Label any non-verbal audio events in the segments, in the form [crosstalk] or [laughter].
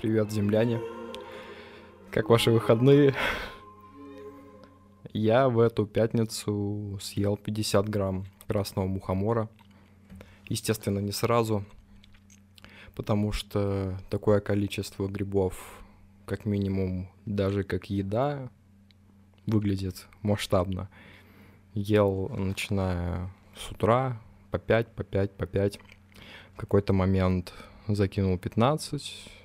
Привет, земляне. Как ваши выходные? Я в эту пятницу съел 50 грамм красного мухомора. Естественно, не сразу, потому что такое количество грибов, как минимум, даже как еда, выглядит масштабно. Ел, начиная с утра, по 5, по 5, по 5. В какой-то момент закинул 15,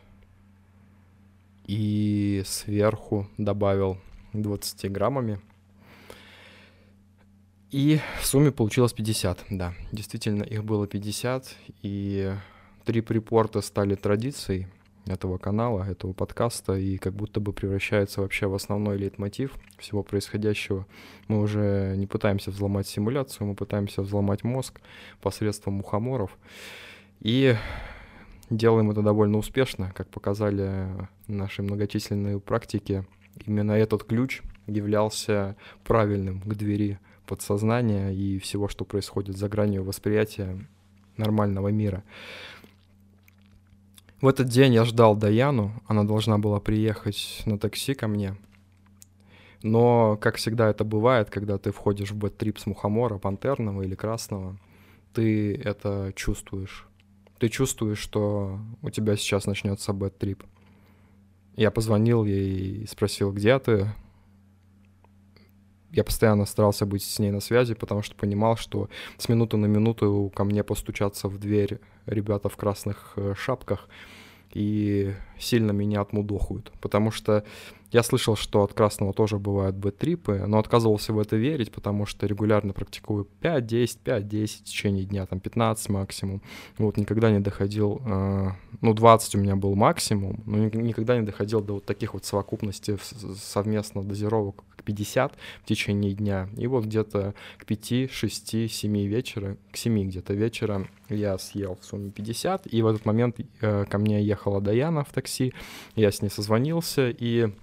и сверху добавил 20 граммами. И в сумме получилось 50, да. Действительно, их было 50, и три припорта стали традицией этого канала, этого подкаста, и как будто бы превращается вообще в основной лейтмотив всего происходящего. Мы уже не пытаемся взломать симуляцию, мы пытаемся взломать мозг посредством мухоморов. И делаем это довольно успешно, как показали наши многочисленные практики. Именно этот ключ являлся правильным к двери подсознания и всего, что происходит за гранью восприятия нормального мира. В этот день я ждал Даяну, она должна была приехать на такси ко мне. Но, как всегда это бывает, когда ты входишь в бэт-трип с мухомора, пантерного или красного, ты это чувствуешь ты чувствуешь, что у тебя сейчас начнется бэт-трип. Я позвонил ей и спросил, где ты. Я постоянно старался быть с ней на связи, потому что понимал, что с минуты на минуту ко мне постучатся в дверь ребята в красных э, шапках и сильно меня отмудохают. Потому что я слышал, что от красного тоже бывают бэт-трипы, но отказывался в это верить, потому что регулярно практикую 5-10, 5-10 в течение дня, там 15 максимум. Вот, никогда не доходил, э, ну, 20 у меня был максимум, но никогда не доходил до вот таких вот совокупностей совместно дозировок, как 50 в течение дня. И вот где-то к 5, 6, 7 вечера, к 7 где-то вечера я съел в сумме 50, и в этот момент э, ко мне ехала Даяна в такси, я с ней созвонился, и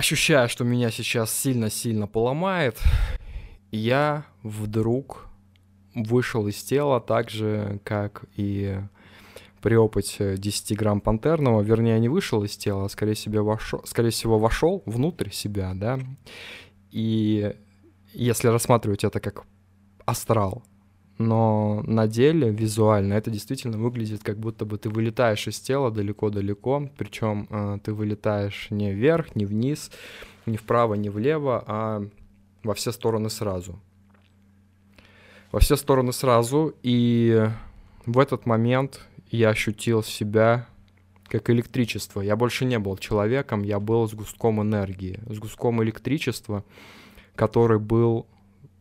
ощущая, что меня сейчас сильно-сильно поломает, я вдруг вышел из тела так же, как и при опыте 10 грамм пантерного, вернее, не вышел из тела, а скорее, себе вошел, скорее всего вошел внутрь себя, да, и если рассматривать это как астрал, но на деле визуально это действительно выглядит, как будто бы ты вылетаешь из тела далеко-далеко, причем э, ты вылетаешь не вверх, не вниз, не вправо, не влево, а во все стороны сразу. Во все стороны сразу, и в этот момент я ощутил себя как электричество. Я больше не был человеком, я был сгустком энергии, сгустком электричества, который был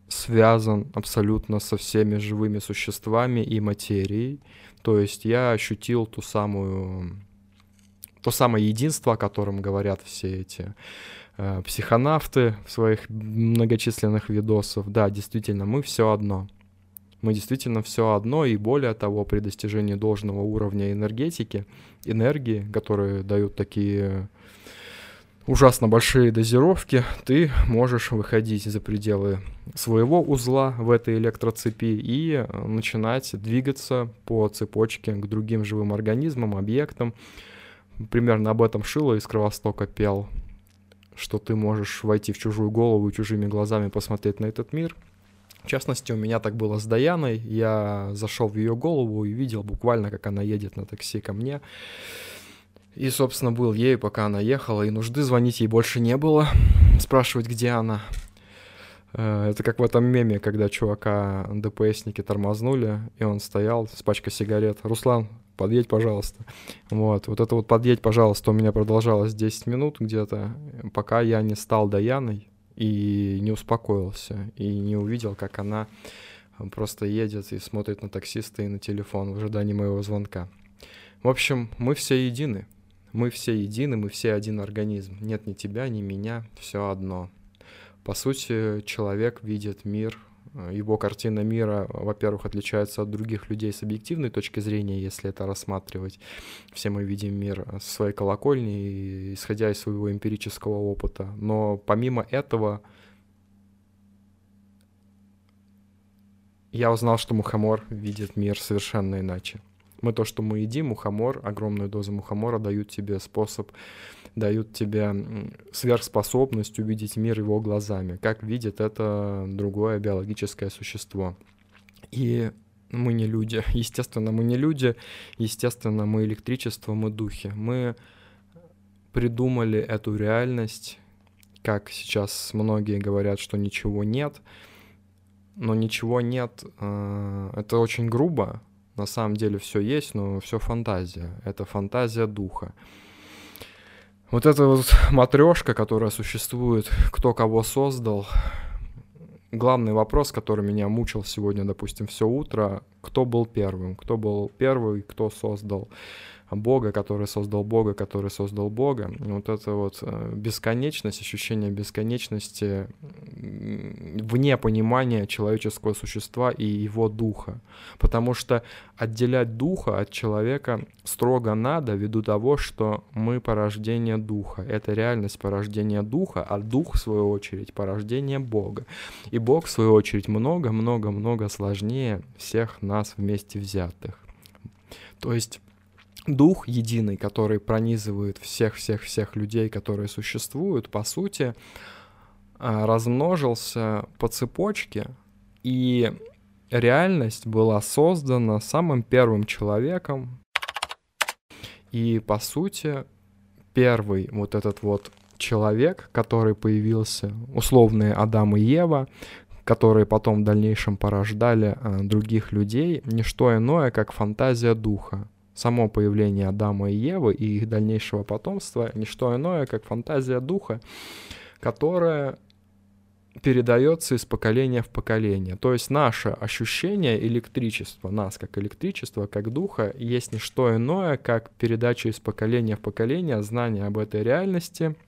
связан абсолютно со всеми живыми существами и материей. То есть я ощутил ту самую, то самое единство, о котором говорят все эти э, психонавты в своих многочисленных видосах. Да, действительно, мы все одно. Мы действительно все одно, и более того, при достижении должного уровня энергетики, энергии, которые дают такие ужасно большие дозировки, ты можешь выходить за пределы своего узла в этой электроцепи и э, начинать двигаться по цепочке к другим живым организмам, объектам. Примерно об этом Шило из Кровостока пел, что ты можешь войти в чужую голову и чужими глазами посмотреть на этот мир. В частности, у меня так было с Даяной. Я зашел в ее голову и видел буквально, как она едет на такси ко мне. И, собственно, был ей, пока она ехала, и нужды звонить ей больше не было, спрашивать, где она. Э, это как в этом меме, когда чувака ДПСники тормознули, и он стоял с пачкой сигарет. «Руслан, подъедь, пожалуйста». Вот, вот это вот «подъедь, пожалуйста» у меня продолжалось 10 минут где-то, пока я не стал Даяной и не успокоился, и не увидел, как она просто едет и смотрит на таксиста и на телефон в ожидании моего звонка. В общем, мы все едины. Мы все едины, мы все один организм. Нет ни тебя, ни меня, все одно. По сути, человек видит мир, э, его картина мира, во-первых, отличается от других людей с объективной точки зрения, если это рассматривать. Все мы видим мир со своей колокольни, исходя из своего эмпирического опыта. Но помимо этого, я узнал, что Мухомор видит мир совершенно иначе. Мы то, что мы едим, мухомор, огромную дозу мухомора дают тебе способ, дают тебе сверхспособность увидеть мир его глазами, как видит это другое биологическое существо. И мы не люди. [laughs] Естественно, мы не люди. Естественно, мы электричество, мы духи. Мы придумали эту реальность, как сейчас многие говорят, что ничего нет. Но ничего нет, э, это очень грубо. На самом деле все есть, но все фантазия. Это фантазия духа. Вот эта вот матрешка, которая существует, кто кого создал, главный вопрос, который меня мучил сегодня, допустим, все утро, кто был первым, кто был первый, кто создал Бога, который создал Бога, который создал Бога. Вот это вот э, бесконечность, ощущение бесконечности вне понимания человеческого существа и его духа. Потому что отделять духа от человека строго надо ввиду того, что мы порождение духа. Это реальность порождения духа, а дух, в свою очередь, порождение Бога. И Бог, в свою очередь, много-много-много сложнее всех нас вместе взятых. То есть дух единый, который пронизывает всех-всех-всех людей, которые существуют, по сути, а, размножился по цепочке, и реальность была создана самым первым человеком, и, по сути, первый вот этот вот человек, который появился, условные Адам и Ева, которые потом в дальнейшем порождали э, других людей, не что иное, как фантазия духа само появление Адама и Евы и их дальнейшего потомства — не что иное, как фантазия духа, которая передается из поколения в поколение. То есть наше ощущение электричества, нас как электричество, как духа, есть не что иное, как передача из поколения в поколение знания об этой реальности —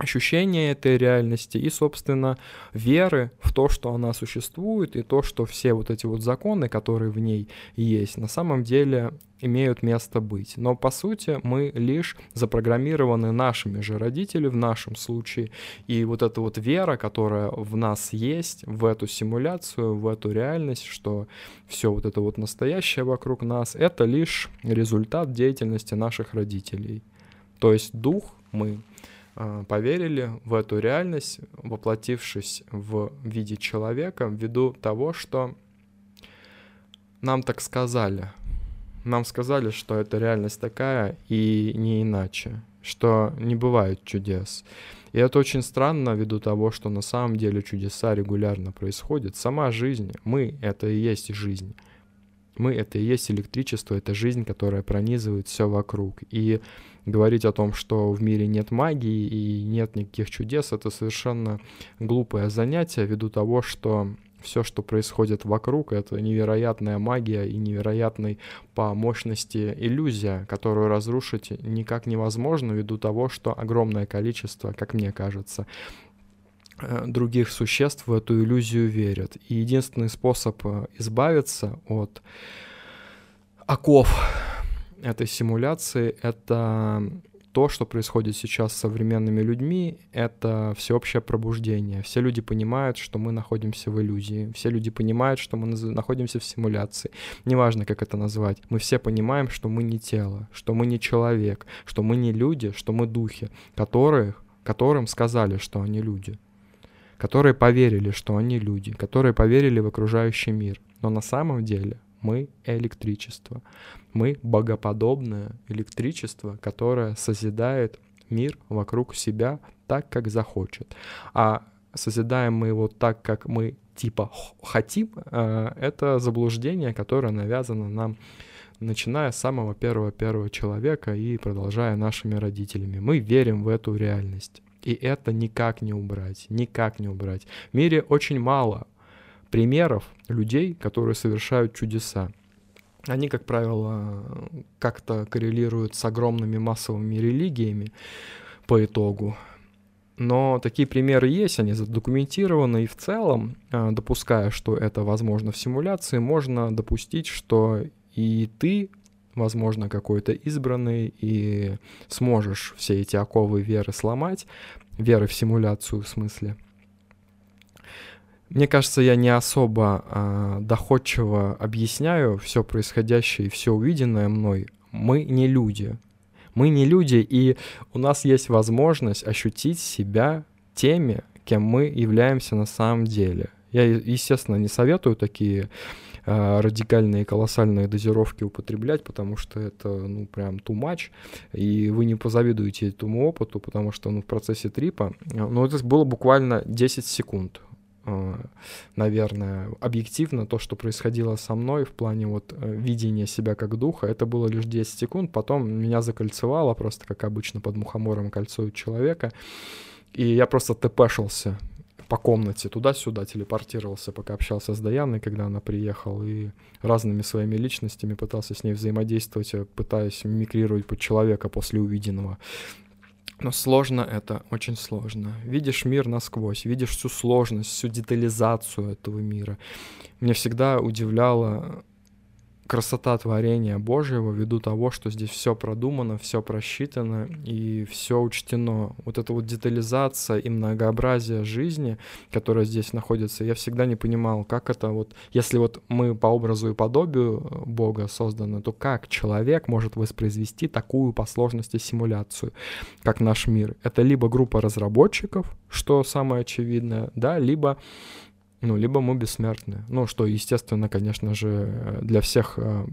ощущение этой реальности и, собственно, веры в то, что она существует, и то, что все вот эти вот законы, которые в ней есть, на самом деле имеют место быть. Но, по сути, мы лишь запрограммированы нашими же родителями в нашем случае, и вот эта вот вера, которая в нас есть, в эту симуляцию, в эту реальность, что все вот это вот настоящее вокруг нас, это лишь результат деятельности наших родителей. То есть дух мы поверили в эту реальность, воплотившись в виде человека, ввиду того, что нам так сказали. Нам сказали, что эта реальность такая и не иначе, что не бывает чудес. И это очень странно ввиду того, что на самом деле чудеса регулярно происходят. Сама жизнь, мы — это и есть жизнь. Мы — это и есть электричество, это жизнь, которая пронизывает все вокруг. И говорить о том, что в мире нет магии и нет никаких чудес, это совершенно глупое занятие ввиду того, что все, что происходит вокруг, это невероятная магия и невероятной по мощности иллюзия, которую разрушить никак невозможно ввиду того, что огромное количество, как мне кажется, э, других существ в эту иллюзию верят. И единственный способ э, избавиться от оков этой симуляции — это то, что происходит сейчас с современными людьми, это всеобщее пробуждение. Все люди понимают, что мы находимся в иллюзии. Все люди понимают, что мы находимся в симуляции. Неважно, как это назвать. Мы все понимаем, что мы не тело, что мы не человек, что мы не люди, что мы духи, которых, которым сказали, что они люди. Которые поверили, что они люди, которые поверили в окружающий мир. Но на самом деле мы электричество. Мы богоподобное электричество, которое созидает мир вокруг себя так, как захочет. А созидаем мы его так, как мы типа хотим, э, это заблуждение, которое навязано нам начиная с самого первого-первого человека и продолжая нашими родителями. Мы верим в эту реальность. И это никак не убрать, никак не убрать. В мире очень мало примеров людей, которые совершают чудеса. Они, как правило, как-то коррелируют с огромными массовыми религиями по итогу. Но такие примеры есть, они задокументированы, и в целом, а, допуская, что это возможно в симуляции, можно допустить, что и ты, возможно, какой-то избранный, и сможешь все эти оковы веры сломать, веры в симуляцию в смысле – мне кажется, я не особо э, доходчиво объясняю все происходящее и все увиденное мной. Мы не люди. Мы не люди, и у нас есть возможность ощутить себя теми, кем мы являемся на самом деле. Я, естественно, не советую такие э, радикальные колоссальные дозировки употреблять, потому что это, ну, прям too much, и вы не позавидуете этому опыту, потому что, ну, в процессе трипа, ну, это было буквально 10 секунд. Наверное, объективно то, что происходило со мной в плане вот э, видения себя как духа, это было лишь 10 секунд, потом меня закольцевало, просто как обычно под мухомором кольцуют человека, и я просто тпшился по комнате туда-сюда, телепортировался, пока общался с Даяной, когда она приехала, и разными своими личностями пытался с ней взаимодействовать, э, пытаясь мимикрировать под человека после увиденного. Но сложно это, очень сложно. Видишь мир насквозь, видишь всю сложность, всю детализацию этого мира. Мне всегда удивляло красота творения Божьего ввиду того, что здесь все продумано, все просчитано и все учтено. Вот эта вот детализация и многообразие жизни, которая здесь находится, я всегда не понимал, как это вот, если вот мы по образу и подобию Бога созданы, то как человек может воспроизвести такую по сложности симуляцию, как наш мир? Это либо группа разработчиков, что самое очевидное, да, либо ну, либо мы бессмертны. Ну, что, естественно, конечно же, для всех э,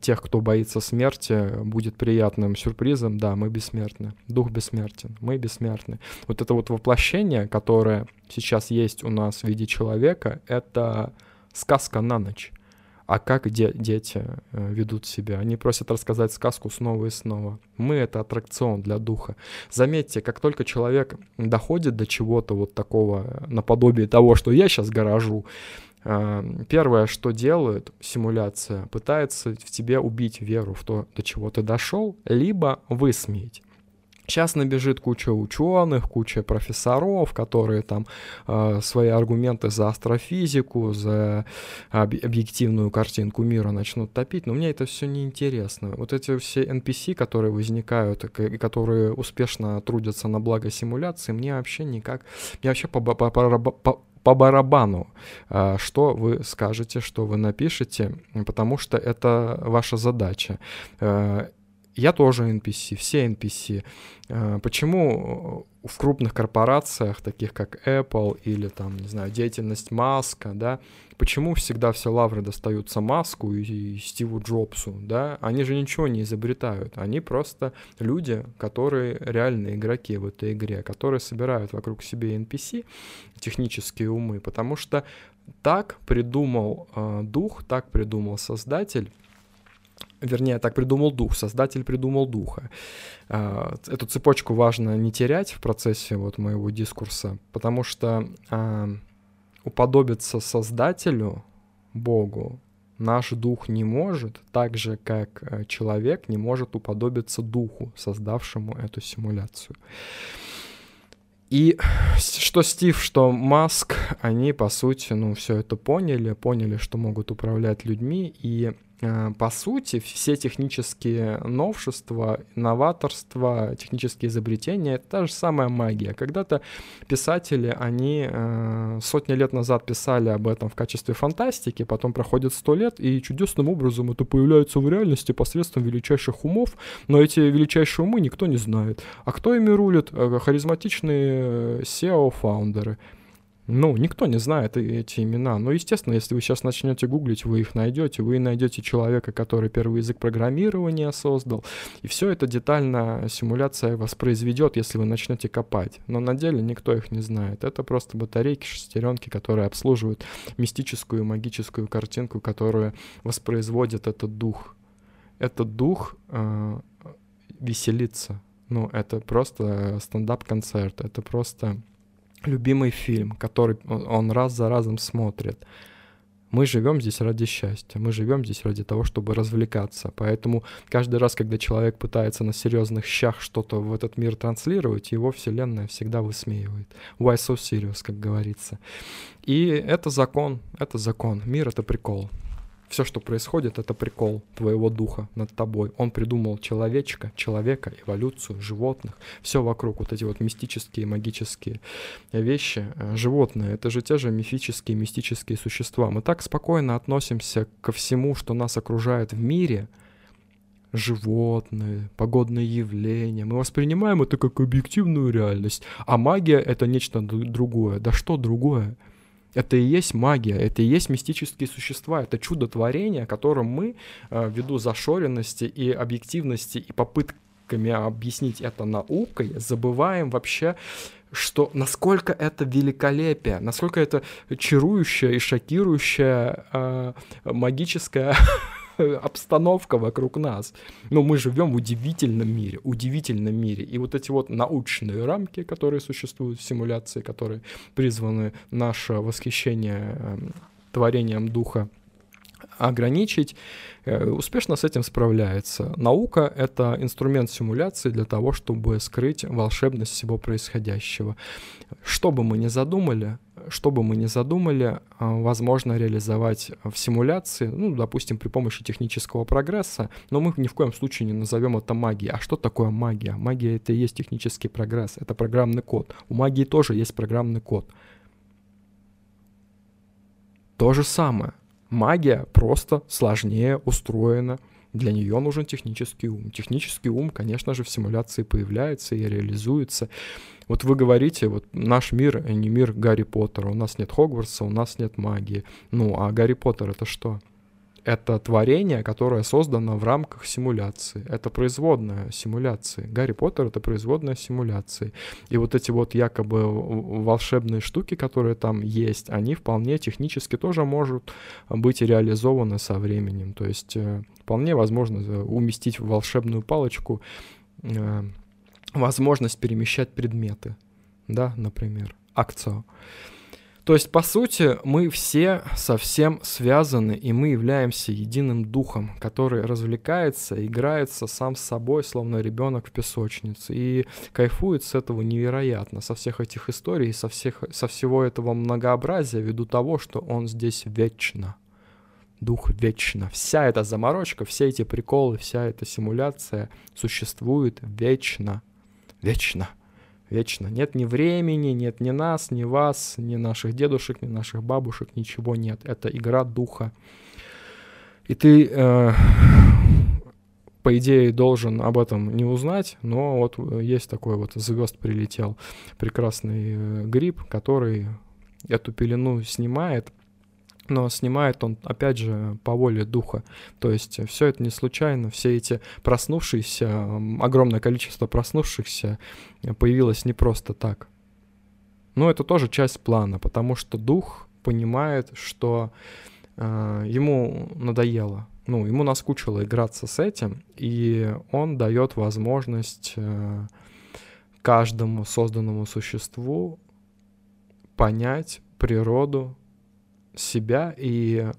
тех, кто боится смерти, будет приятным сюрпризом. Да, мы бессмертны. Дух бессмертен. Мы бессмертны. Вот это вот воплощение, которое сейчас есть у нас в виде человека, это сказка на ночь а как де- дети э, ведут себя. Они просят рассказать сказку снова и снова. Мы — это аттракцион для духа. Заметьте, как только человек доходит до чего-то вот такого, э, наподобие того, что я сейчас гаражу, э, первое, что делает симуляция, пытается в тебе убить веру в то, до чего ты дошел, либо высмеять. Сейчас набежит куча ученых, куча профессоров, которые там э, свои аргументы за астрофизику, за об- объективную картинку мира начнут топить, но мне это все неинтересно. Вот эти все NPC, которые возникают и которые успешно трудятся на благо симуляции, мне вообще никак, мне вообще по, по, по, по по барабану, а, что вы скажете, что вы напишете, потому что это ваша задача. Э, я тоже NPC, все NPC. Э, почему в крупных корпорациях, таких как Apple или там, не знаю, деятельность Маска, да, почему всегда все лавры достаются Маску и Стиву Джобсу, да? Они же ничего не изобретают, они просто люди, которые реальные игроки в этой игре, которые собирают вокруг себя NPC, технические умы, потому что так придумал э, дух, так придумал создатель, вернее, так придумал дух, создатель придумал духа. А, эту цепочку важно не терять в процессе вот моего дискурса, потому что а, уподобиться создателю, Богу, наш дух не может, так же, как э, человек не может уподобиться духу, создавшему эту симуляцию. И что Стив, что Маск, они, по сути, ну, все это поняли, поняли, что могут управлять людьми, и по сути, все технические новшества, новаторство, технические изобретения — это та же самая магия. Когда-то писатели, они э, сотни лет назад писали об этом в качестве фантастики, потом проходит сто лет, и чудесным образом это появляется в реальности посредством величайших умов, но эти величайшие умы никто не знает. А кто ими рулит? Э, харизматичные SEO-фаундеры — ну, никто не знает эти имена. Но, естественно, если вы сейчас начнете гуглить, вы их найдете. Вы найдете человека, который первый язык программирования создал. И все это детально симуляция воспроизведет, если вы начнете копать. Но на деле никто их не знает. Это просто батарейки, шестеренки, которые обслуживают мистическую, магическую картинку, которую воспроизводит этот дух. Этот дух э, веселится. Ну, это просто стендап-концерт. Это просто любимый фильм, который он раз за разом смотрит. Мы живем здесь ради счастья, мы живем здесь ради того, чтобы развлекаться. Поэтому каждый раз, когда человек пытается на серьезных щах что-то в этот мир транслировать, его вселенная всегда высмеивает. Why so serious, как говорится. И это закон, это закон. Мир — это прикол. Все, что происходит, это прикол твоего духа над тобой. Он придумал человечка, человека, эволюцию, животных. Все вокруг, вот эти вот мистические, магические вещи. Э, животные — это же те же мифические, мистические существа. Мы так спокойно относимся ко всему, что нас окружает в мире — животные, погодные явления. Мы воспринимаем это как объективную реальность. А магия — это нечто другое. Да что другое? Это и есть магия, это и есть мистические существа, это чудотворение, которым мы, э, ввиду зашоренности и объективности и попытками объяснить это наукой, забываем вообще что насколько это великолепие, насколько это чарующая и шокирующая э, магическая [laughs] [laughs] обстановка вокруг нас. Но мы живем в удивительном мире, удивительном мире. И вот эти вот научные рамки, которые существуют в симуляции, которые призваны наше восхищение эм, творением духа ограничить, э, успешно с этим справляется. Наука — это инструмент симуляции для того, чтобы скрыть волшебность всего происходящего. Что бы мы ни задумали, что бы мы ни задумали, а, возможно реализовать в симуляции, ну, допустим, при помощи технического прогресса, но мы ни в коем случае не назовем это магией. А что такое магия? Магия — это и есть технический прогресс, это программный код. У магии тоже есть программный код. То же самое. Магия просто сложнее устроена. Для нее нужен технический ум. Технический ум, конечно же, в симуляции появляется и реализуется. Вот вы говорите, вот наш мир не мир Гарри Поттера. У нас нет Хогвартса, у нас нет магии. Ну, а Гарри Поттер это что? это творение, которое создано в рамках симуляции. Это производная симуляции. Гарри Поттер — это производная симуляции. И вот эти вот якобы волшебные штуки, которые там есть, они вполне технически тоже могут быть реализованы со временем. То есть э, вполне возможно э, уместить в волшебную палочку э, возможность перемещать предметы, да, например, акцию. То есть, по сути, мы все совсем связаны, и мы являемся единым духом, который развлекается, играется сам с собой, словно ребенок в песочнице, и кайфует с этого невероятно, со всех этих историй, со, всех, со всего этого многообразия, ввиду того, что он здесь вечно. Дух вечно. Вся эта заморочка, все эти приколы, вся эта симуляция существует вечно. Вечно вечно. Нет ни времени, нет ни нас, ни вас, ни наших дедушек, ни наших бабушек, ничего нет. Это игра духа. И ты, э, по идее, должен об этом не узнать, но вот есть такой вот звезд прилетел прекрасный э, гриб, который эту пелену снимает, но снимает он, опять же, по воле духа. То есть все это не случайно, все эти проснувшиеся, огромное количество проснувшихся появилось не просто так. Но это тоже часть плана, потому что дух понимает, что э, ему надоело, ну, ему наскучило играться с этим, и он дает возможность э, каждому созданному существу понять природу себя и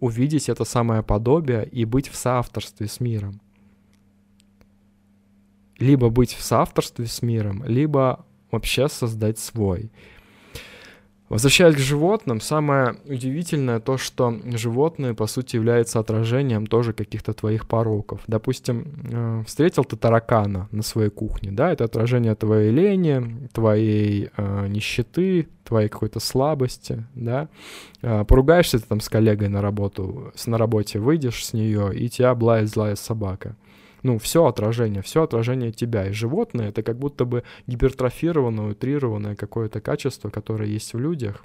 увидеть это самое подобие и быть в соавторстве с миром. Либо быть в соавторстве с миром, либо вообще создать свой. Возвращаясь к животным, самое удивительное то, что животные, по сути, являются отражением тоже каких-то твоих пороков. Допустим, э, встретил ты таракана на своей кухне, да, это отражение твоей лени, твоей э, нищеты, твоей какой-то слабости, да. Э, поругаешься ты там с коллегой на работу, на работе выйдешь с нее, и тебя облает злая собака ну, все отражение, все отражение тебя. И животное — это как будто бы гипертрофированное, утрированное какое-то качество, которое есть в людях,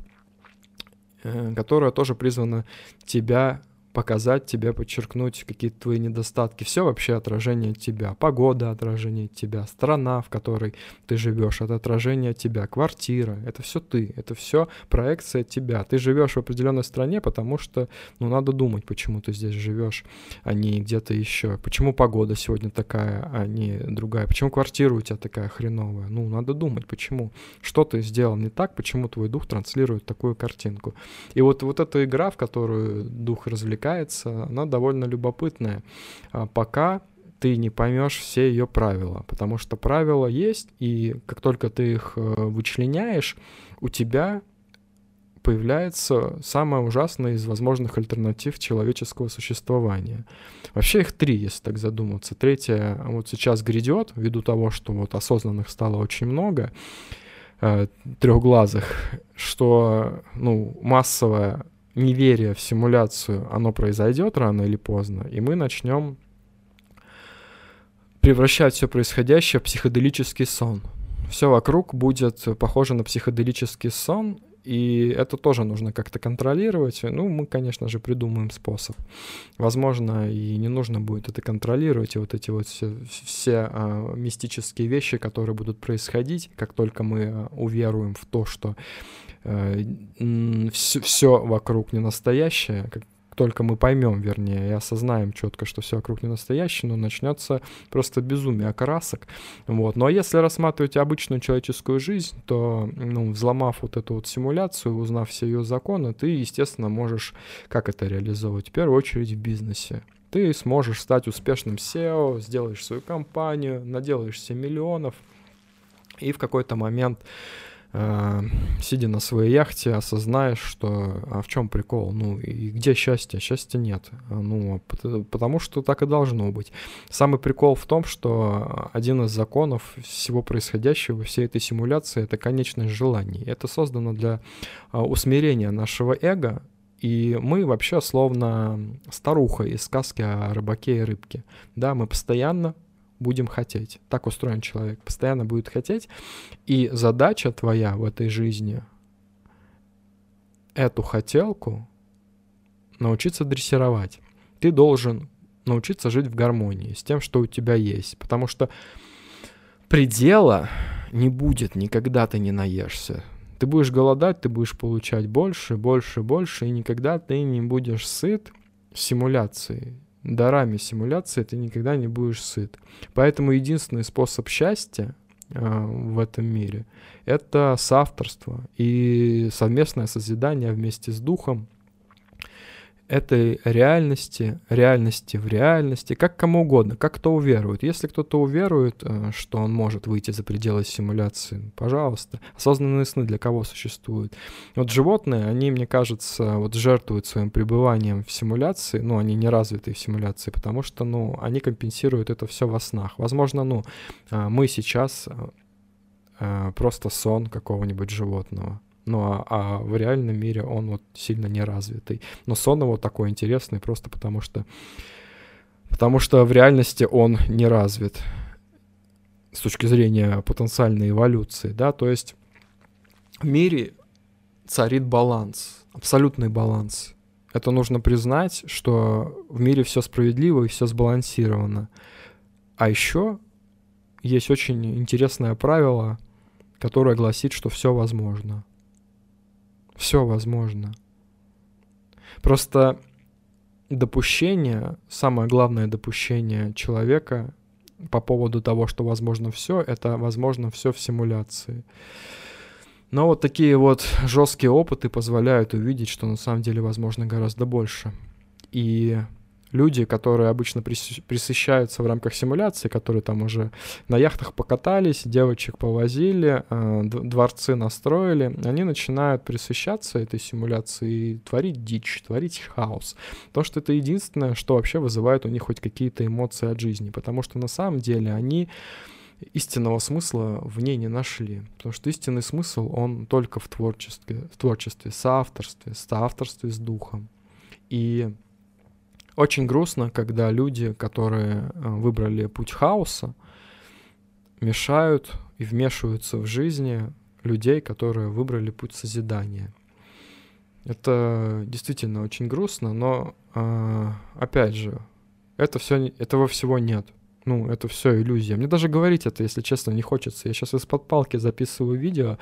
э, которое тоже призвано тебя показать тебе, подчеркнуть какие-то твои недостатки. Все вообще отражение тебя. Погода — отражение тебя. Страна, в которой ты живешь, это отражение тебя. Квартира — это все ты. Это все проекция тебя. Ты живешь в определенной стране, потому что, ну, надо думать, почему ты здесь живешь, а не где-то еще. Почему погода сегодня такая, а не другая. Почему квартира у тебя такая хреновая. Ну, надо думать, почему. Что ты сделал не так, почему твой дух транслирует такую картинку. И вот, вот эта игра, в которую дух развлекает, развлекается, она довольно любопытная, а пока ты не поймешь все ее правила, потому что правила есть, и как только ты их э, вычленяешь, у тебя появляется самое ужасное из возможных альтернатив человеческого существования. Вообще их три, если так задуматься. Третье вот сейчас грядет, ввиду того, что вот осознанных стало очень много, э, трехглазых, что ну, массовое неверие в симуляцию, оно произойдет рано или поздно, и мы начнем превращать все происходящее в психоделический сон. Все вокруг будет похоже на психоделический сон, и это тоже нужно как-то контролировать. Ну, мы, конечно же, придумаем способ. Возможно, и не нужно будет это контролировать, и вот эти вот все, все а, мистические вещи, которые будут происходить, как только мы а, уверуем в то, что все, все вокруг не настоящее, как, только мы поймем, вернее, и осознаем четко, что все вокруг не настоящее, но начнется просто безумие окрасок. Вот. Ну а если рассматривать обычную человеческую жизнь, то, ну, взломав вот эту вот симуляцию, узнав все ее законы, ты, естественно, можешь как это реализовывать? В первую очередь в бизнесе. Ты сможешь стать успешным SEO, сделаешь свою компанию, наделаешься миллионов, и в какой-то момент э, сидя на своей яхте, осознаешь, что а в чем прикол, ну и где счастье? Счастья нет. Ну, потому что так и должно быть. Самый прикол в том, что один из законов всего происходящего, всей этой симуляции, это конечность желаний. Это создано для а, усмирения нашего эго, и мы вообще словно старуха из сказки о рыбаке и рыбке. Да, мы постоянно будем хотеть. Так устроен человек, постоянно будет хотеть. И задача твоя в этой жизни эту хотелку научиться дрессировать. Ты должен научиться жить в гармонии с тем, что у тебя есть. Потому что предела не будет, никогда ты не наешься. Ты будешь голодать, ты будешь получать больше, больше, больше, и никогда ты не будешь сыт симуляцией дарами симуляции ты никогда не будешь сыт. Поэтому единственный способ счастья э, в этом мире — это соавторство и совместное созидание вместе с духом, этой реальности, реальности в реальности, как кому угодно, как кто уверует. Если кто-то уверует, э, что он может выйти за пределы симуляции, пожалуйста. Осознанные сны для кого существуют? Вот животные, они, мне кажется, вот жертвуют своим пребыванием в симуляции, ну, они не развиты в симуляции, потому что, ну, они компенсируют это все во снах. Возможно, ну, э, мы сейчас э, просто сон какого-нибудь животного. Ну а, а в реальном мире он вот сильно не развитый. Но сон его такой интересный просто потому что... Потому что в реальности он не развит с точки зрения потенциальной эволюции, да, то есть в мире царит баланс, абсолютный баланс. Это нужно признать, что в мире все справедливо и все сбалансировано. А еще есть очень интересное правило, которое гласит, что все возможно. Все возможно. Просто допущение, самое главное допущение человека по поводу того, что возможно все, это возможно все в симуляции. Но вот такие вот жесткие опыты позволяют увидеть, что на самом деле возможно гораздо больше. И люди, которые обычно присыщаются в рамках симуляции, которые там уже на яхтах покатались, девочек повозили, э, дворцы настроили, они начинают присыщаться этой симуляцией и творить дичь, творить хаос. То, что это единственное, что вообще вызывает у них хоть какие-то эмоции от жизни, потому что на самом деле они истинного смысла в ней не нашли. Потому что истинный смысл, он только в творчестве, в творчестве, соавторстве, соавторстве с духом. И очень грустно, когда люди, которые э, выбрали путь хаоса, мешают и вмешиваются в жизни людей, которые выбрали путь созидания. Это действительно очень грустно, но э, опять же, это все, этого всего нет. Ну, это все иллюзия. Мне даже говорить это, если честно, не хочется. Я сейчас из-под палки записываю видео.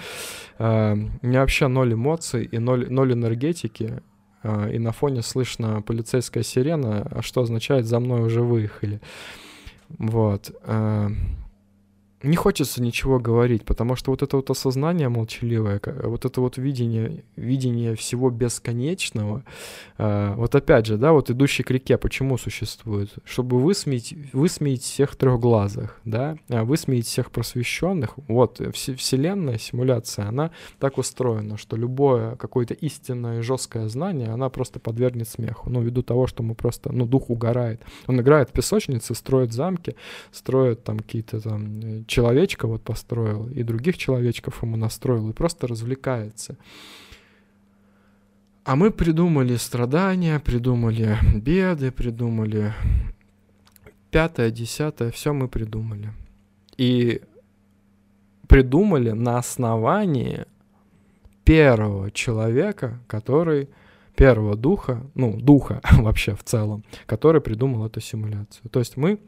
Э, у меня вообще ноль эмоций и ноль, ноль энергетики. А, и на фоне слышно полицейская сирена, а что означает «за мной уже выехали». Вот. Не хочется ничего говорить, потому что вот это вот осознание молчаливое, вот это вот видение, видение всего бесконечного, э, вот опять же, да, вот идущий к реке, почему существует? Чтобы высмеять, высмеять всех трехглазых, да, а высмеять всех просвещенных. Вот, вселенная, симуляция, она так устроена, что любое какое-то истинное жесткое знание, она просто подвергнет смеху, ну, ввиду того, что мы просто, ну, дух угорает. Он играет в песочнице, строит замки, строит там какие-то там э, человечка вот построил, и других человечков ему настроил, и просто развлекается. А мы придумали страдания, придумали беды, придумали пятое, десятое, все мы придумали. И придумали на основании первого человека, который первого духа, ну, духа [laughs] вообще в целом, который придумал эту симуляцию. То есть мы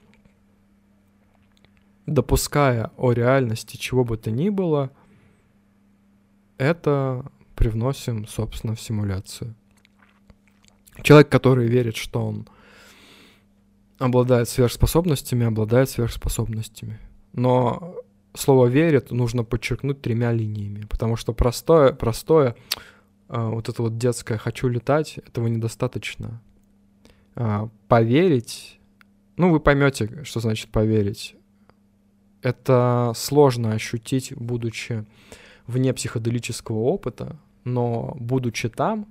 допуская о реальности чего бы то ни было, это привносим, собственно, в симуляцию. Человек, который верит, что он обладает сверхспособностями, обладает сверхспособностями. Но слово «верит» нужно подчеркнуть тремя линиями, потому что простое, простое, э, вот это вот детское «хочу летать», этого недостаточно. Э, поверить, ну, вы поймете, что значит поверить это сложно ощутить, будучи вне психоделического опыта, но будучи там,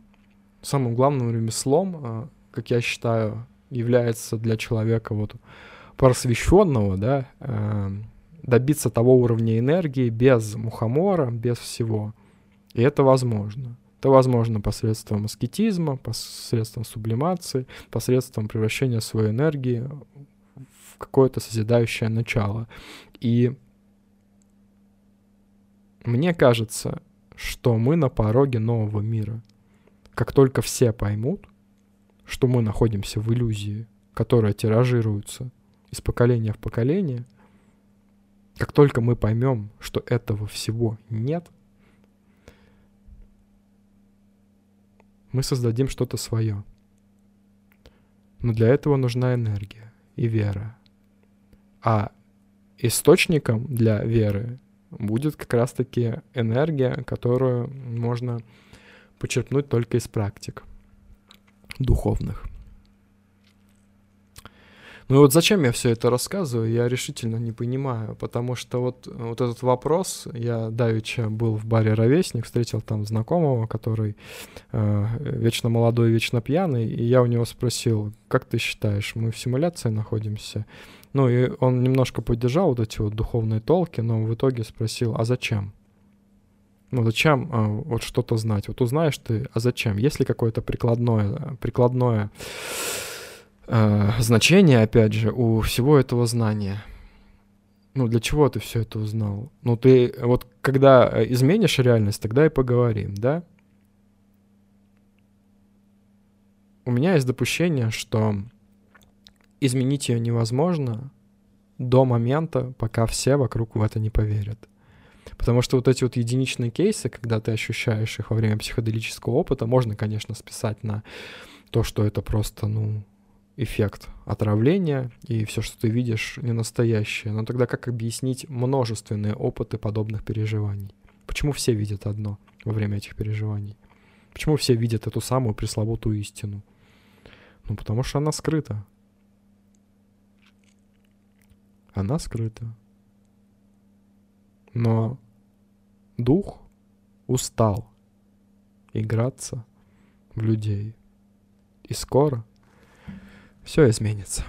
самым главным ремеслом, а, как я считаю, является для человека вот просвещенного, да, а, добиться того уровня энергии без мухомора, без всего. И это возможно. Это возможно посредством аскетизма, посредством сублимации, посредством превращения своей энергии в какое-то созидающее начало. И мне кажется, что мы на пороге нового мира. Как только все поймут, что мы находимся в иллюзии, которая тиражируется из поколения в поколение, как только мы поймем, что этого всего нет, мы создадим что-то свое. Но для этого нужна энергия и вера. А источником для веры будет как раз-таки энергия, которую можно почерпнуть только из практик духовных. Ну и вот зачем я все это рассказываю, я решительно не понимаю, потому что вот, вот этот вопрос, я давеча был в баре «Ровесник», встретил там знакомого, который э, вечно молодой, вечно пьяный, и я у него спросил, как ты считаешь, мы в симуляции находимся ну и он немножко поддержал вот эти вот духовные толки, но в итоге спросил, а зачем? Ну зачем а, вот что-то знать? Вот узнаешь ты, а зачем? Есть ли какое-то прикладное, прикладное э, значение, опять же, у всего этого знания? Ну, для чего ты все это узнал? Ну, ты вот когда изменишь реальность, тогда и поговорим, да? У меня есть допущение, что изменить ее невозможно до момента, пока все вокруг в это не поверят. Потому что вот эти вот единичные кейсы, когда ты ощущаешь их во время психоделического опыта, можно, конечно, списать на то, что это просто, ну, эффект отравления, и все, что ты видишь, не настоящее. Но тогда как объяснить множественные опыты подобных переживаний? Почему все видят одно во время этих переживаний? Почему все видят эту самую пресловутую истину? Ну, потому что она скрыта. Она скрыта. Но дух устал играться в людей. И скоро все изменится.